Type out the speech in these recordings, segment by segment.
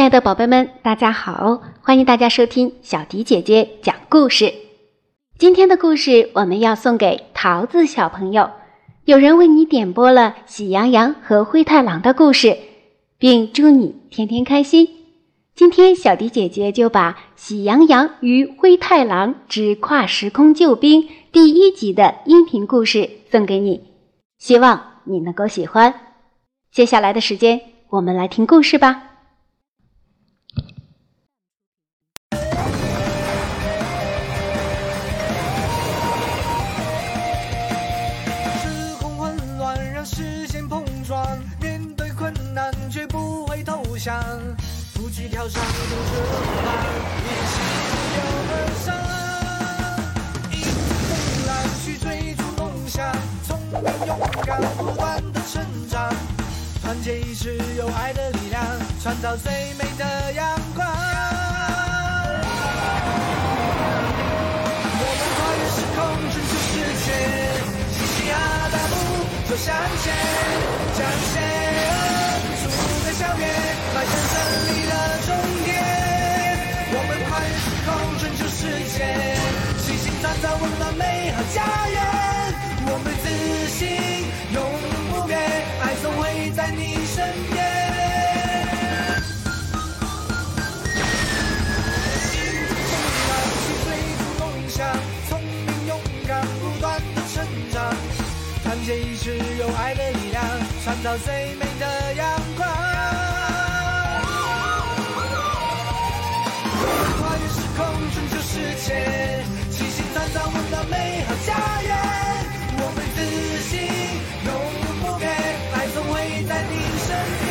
亲爱的宝贝们，大家好！欢迎大家收听小迪姐姐讲故事。今天的故事我们要送给桃子小朋友。有人为你点播了《喜羊羊和灰太狼》的故事，并祝你天天开心。今天小迪姐姐就把《喜羊羊与灰太狼之跨时空救兵》第一集的音频故事送给你，希望你能够喜欢。接下来的时间，我们来听故事吧。更勇敢不断的成长。团结一致有爱的力量，创造最美的阳光。我们跨越时空，拯救世界，嘻嘻哈大步走向前，向前，数个校园。迈向胜利的终点，我们跨越时空，拯救世界，齐心创造温暖美好家园。我们自信，永不变，爱总会在你身边。迎风去追逐梦想，聪明勇敢不断的成长，团结一致有爱的力量，创造最美的阳光。跨越时空，拯救世界齐心创造温暖美好家园，自信，永不变，爱总会在你身边。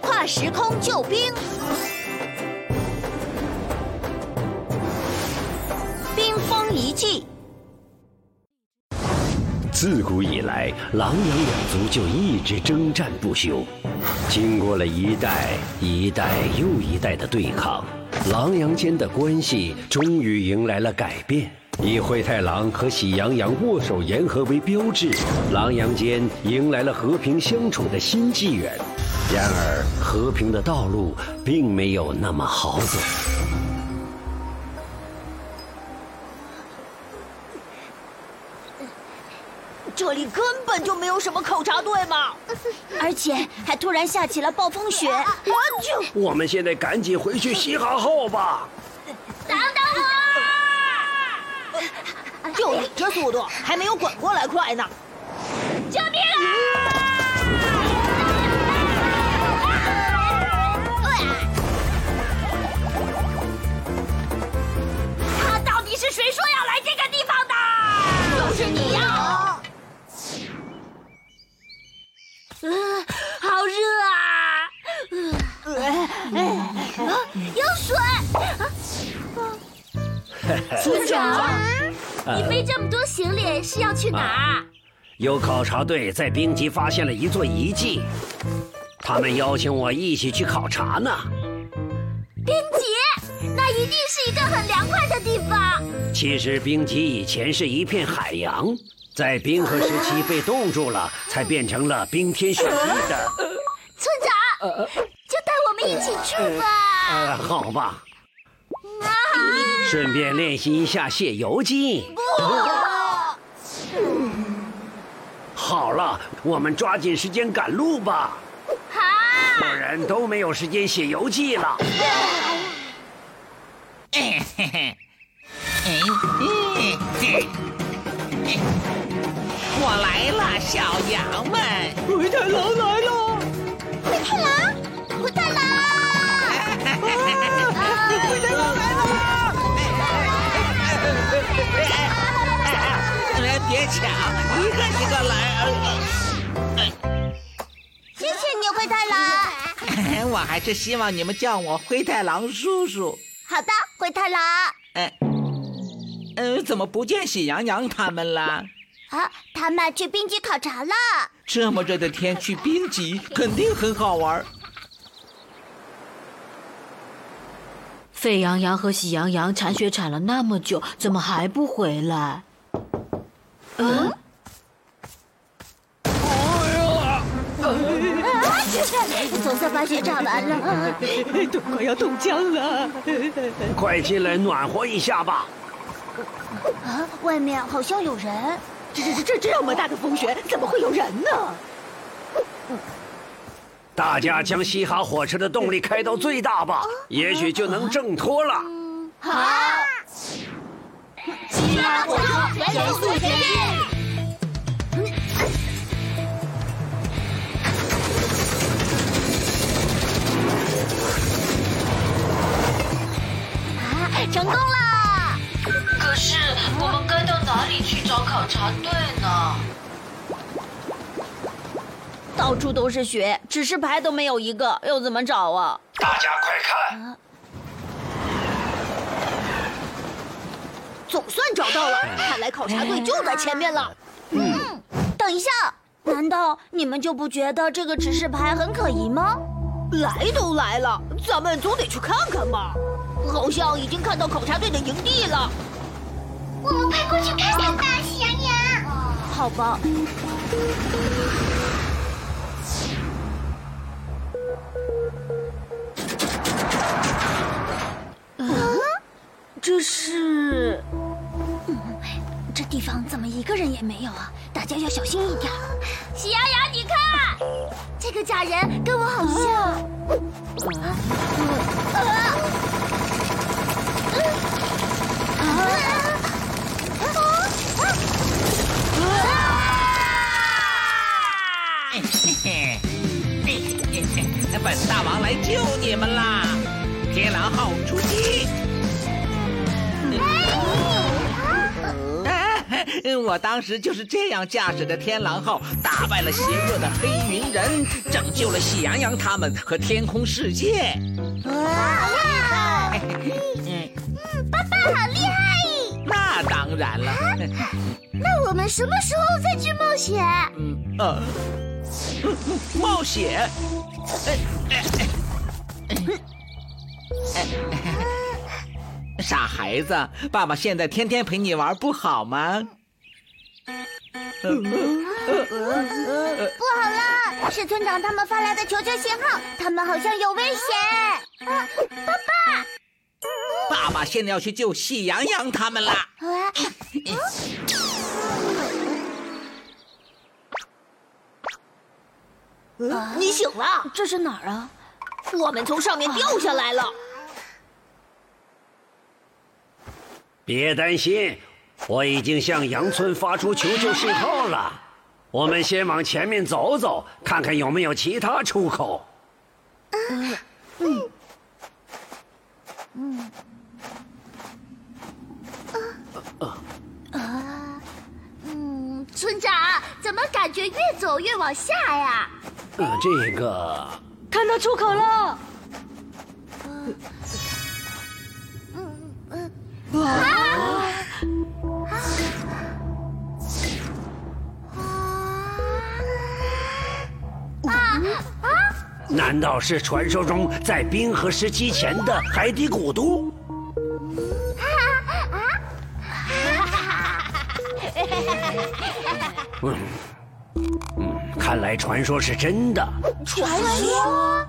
跨时空救兵，冰封遗迹。自古以来，狼羊两族就一直征战不休。经过了一代一代又一代的对抗，狼羊间的关系终于迎来了改变。以灰太狼和喜羊羊握手言和为标志，狼羊间迎来了和平相处的新纪元。然而，和平的道路并没有那么好走。里根本就没有什么考察队嘛，而且还突然下起了暴风雪。我就我们现在赶紧回去洗好后吧。等等我！就你这速度，还没有滚过来快呢！救命啊！他到底是谁说啊！有水！村长，你背这么多行李是要去哪儿？有考察队在冰极发现了一座遗迹，他们邀请我一起去考察呢。冰极，那一定是一个很凉快的地方。其实冰极以前是一片海洋。在冰河时期被冻住了，才变成了冰天雪地的。村长，一起去吧。呃，好吧。顺便练习一下写游记。不。好了，我们抓紧时间赶路吧。好。不然都没有时间写游记了。嘿嘿嘿。我来了，小羊们！灰太狼来了！灰太狼，还是希望你们叫我灰太狼叔叔。好的，灰太狼。嗯，嗯，怎么不见喜羊羊他们了？啊，他们去冰极考察了。这么热的天去冰极，肯定很好玩。沸羊羊和喜羊羊铲雪铲了那么久，怎么还不回来？雪炸完了，都快要冻僵了。快进来暖和一下吧。啊，外面好像有人。这这这这么大的风雪，怎么会有人呢？大家将嘻哈火车的动力开到最大吧，也许就能挣脱了。好，嘻哈火车全速前进。成功了！可是我们该到哪里去找考察队呢？到处都是雪，指示牌都没有一个，又怎么找啊？大家快看！总算找到了，看来考察队就在前面了。嗯，等一下，难道你们就不觉得这个指示牌很可疑吗？来都来了，咱们总得去看看吧。好像已经看到考察队的营地了，我们快过去看看吧，喜羊羊。好吧。嗯，这是……嗯，这地方怎么一个人也没有啊？大家要小心一点。喜羊羊，你看，这个假人跟我好像。啊！啊！啊！啊！啊！啊！啊！嘿嘿本大王来救你们啦！天狼号出击！我当时就是这样驾驶着天狼号，打败了邪恶的黑云人，拯救了喜羊羊他们和天空世界。哇，爸爸好厉害！那当然了。那我们什么时候再去冒险？嗯呃，冒险？傻孩子，爸爸现在天天陪你玩，不好吗？不好了，是村长他们发来的求救信号，他们好像有危险。啊，爸爸！爸爸现在要去救喜羊羊他们啦！你醒了？这是哪儿啊？我们从上面掉下来了。别担心，我已经向羊村发出求救信号了。我们先往前面走走，看看有没有其他出口。嗯嗯嗯啊啊嗯，村长，怎么感觉越走越往下呀？呃，这个看到出口了。啊！啊啊啊！难道是传说中在冰河时期前的海底古都？嗯嗯，看来传说是真的。传说？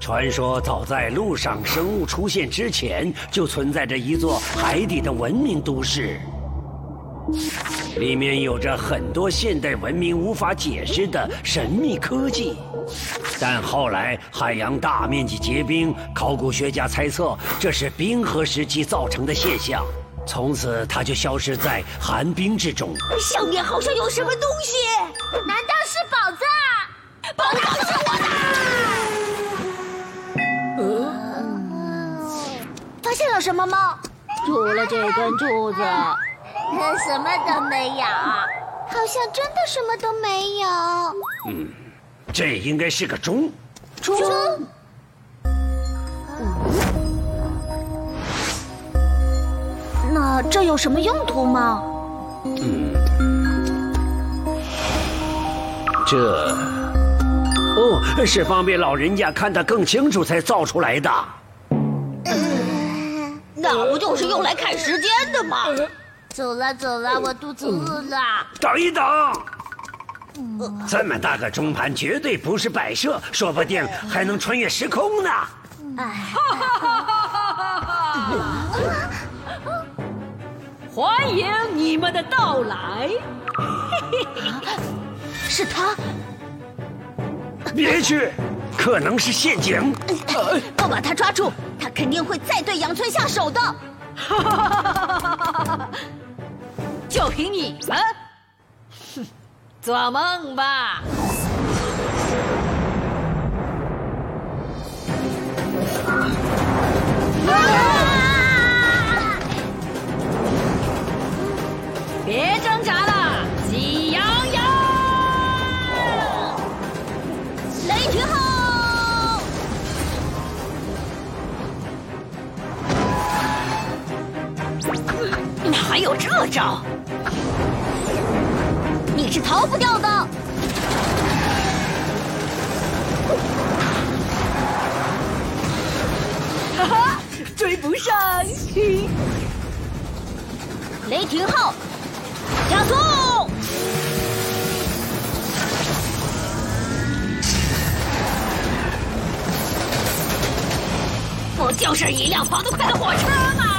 传说早在陆上生物出现之前，就存在着一座海底的文明都市，里面有着很多现代文明无法解释的神秘科技。但后来海洋大面积结冰，考古学家猜测这是冰河时期造成的现象，从此它就消失在寒冰之中。上面好像有什么东西，难道是宝藏？宝藏是我的！了什么吗？除了这根柱子，什么都没有。好像真的什么都没有。嗯，这应该是个钟。钟。那这有什么用途吗？嗯，这哦是方便老人家看得更清楚才造出来的。那不就是用来看时间的吗？走了走了，我肚子饿了。等一等，这么大个钟盘绝对不是摆设，说不定还能穿越时空呢。欢迎你们的到来。是他，别去，可能是陷阱。不把他抓住，他肯定会再对养村下手的。就凭你们，哼，做梦吧！啊别挣扎了，有这招？你是逃不掉的。哈哈，追不上！雷霆号，加速！不就是一辆跑得快的火车吗？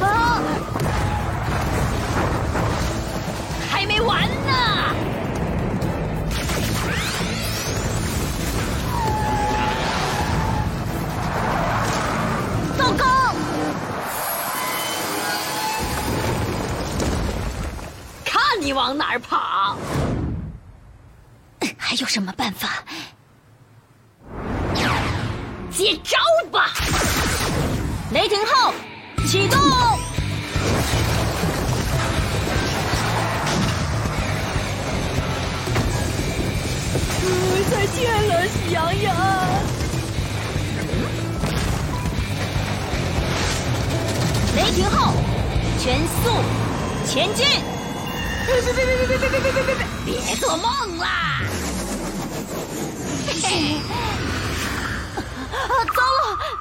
啊！还没完呢！糟糕！看你往哪儿跑！还有什么办法？接招吧！雷霆号，见了，喜羊羊！雷霆号，全速前进！别别别别别别别别别别别！别做梦啦！嘿嘿，啊，糟了！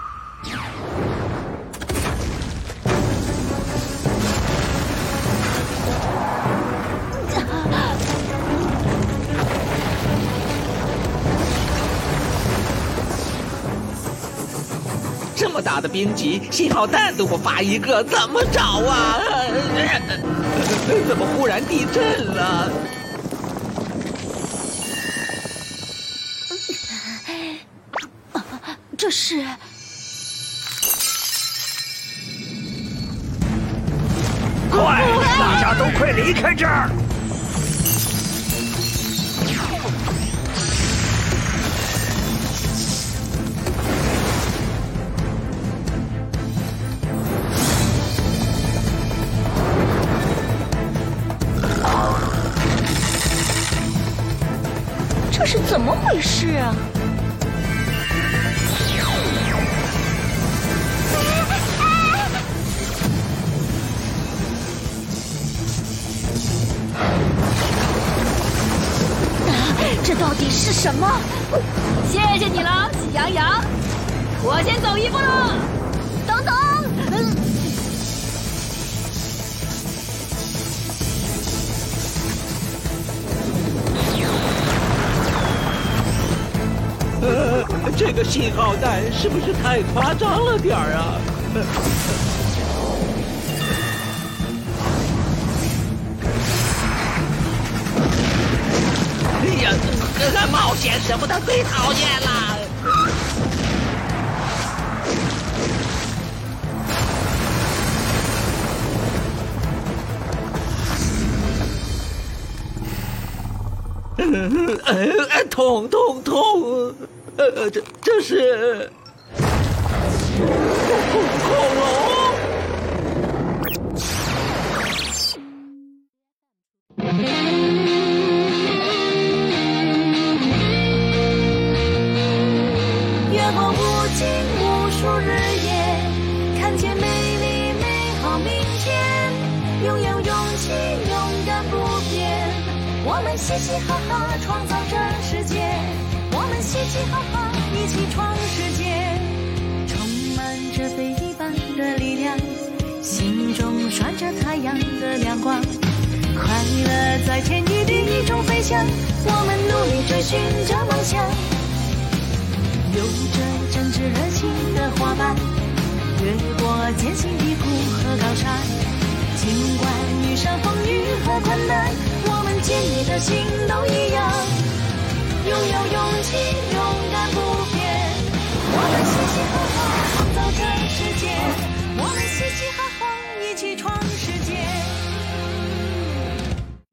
这么大的冰集，信号弹都不发一个，怎么找啊？怎么忽然地震了？这是快，大家都快离开这儿！怎么回事啊？这到底是什么？谢谢你了，喜羊羊。我先走一步了。等等，呃，这个信号弹是不是太夸张了点儿啊？哎呀，这个冒险什么的最讨厌了。嗯，痛痛痛！呃呃，这这是恐龙。越过无尽无数日夜，看见美丽美好明天。拥有勇气，勇敢不变。我们嘻嘻哈哈创造真实界，我们嘻嘻哈哈一起闯世界，充满着非一般的力量，心中闪着太阳的亮光。快乐在天与地中飞翔，我们努力追寻着梦想。有着真挚热情的伙伴，越过艰辛的苦和高山。尽管遇上风雨和困难，我们坚毅的心都一样。拥有勇气，勇敢不变。我们嘻嘻哈哈创造这世界，我们嘻嘻哈哈一起闯。